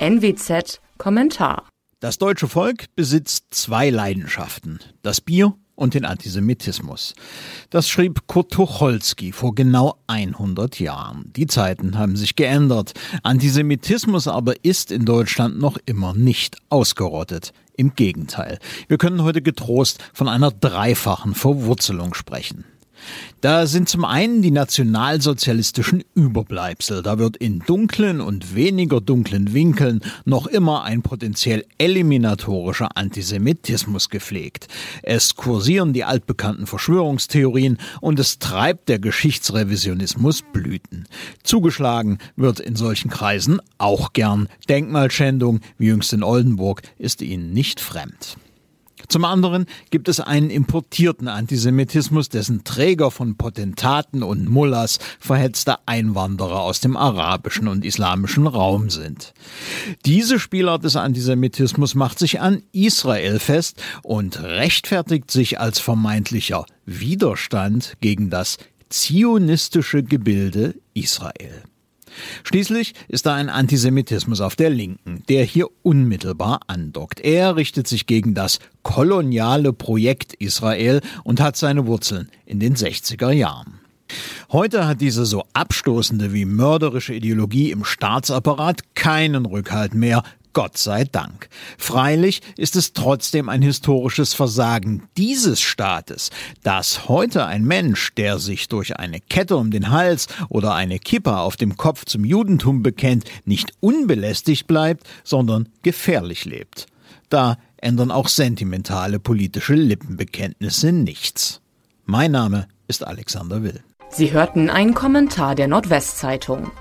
NWZ Kommentar. Das deutsche Volk besitzt zwei Leidenschaften. Das Bier und den Antisemitismus. Das schrieb Kurt Tucholsky vor genau 100 Jahren. Die Zeiten haben sich geändert. Antisemitismus aber ist in Deutschland noch immer nicht ausgerottet. Im Gegenteil. Wir können heute getrost von einer dreifachen Verwurzelung sprechen. Da sind zum einen die nationalsozialistischen Überbleibsel. Da wird in dunklen und weniger dunklen Winkeln noch immer ein potenziell eliminatorischer Antisemitismus gepflegt. Es kursieren die altbekannten Verschwörungstheorien und es treibt der Geschichtsrevisionismus Blüten. Zugeschlagen wird in solchen Kreisen auch gern. Denkmalschändung, wie jüngst in Oldenburg, ist ihnen nicht fremd. Zum anderen gibt es einen importierten Antisemitismus, dessen Träger von Potentaten und Mullahs verhetzte Einwanderer aus dem arabischen und islamischen Raum sind. Diese Spielart des Antisemitismus macht sich an Israel fest und rechtfertigt sich als vermeintlicher Widerstand gegen das zionistische Gebilde Israel. Schließlich ist da ein Antisemitismus auf der Linken, der hier unmittelbar andockt. Er richtet sich gegen das koloniale Projekt Israel und hat seine Wurzeln in den 60er Jahren. Heute hat diese so abstoßende wie mörderische Ideologie im Staatsapparat keinen Rückhalt mehr, Gott sei Dank. Freilich ist es trotzdem ein historisches Versagen dieses Staates, dass heute ein Mensch, der sich durch eine Kette um den Hals oder eine Kippa auf dem Kopf zum Judentum bekennt, nicht unbelästigt bleibt, sondern gefährlich lebt. Da ändern auch sentimentale politische Lippenbekenntnisse nichts. Mein Name ist Alexander Will. Sie hörten einen Kommentar der Nordwestzeitung.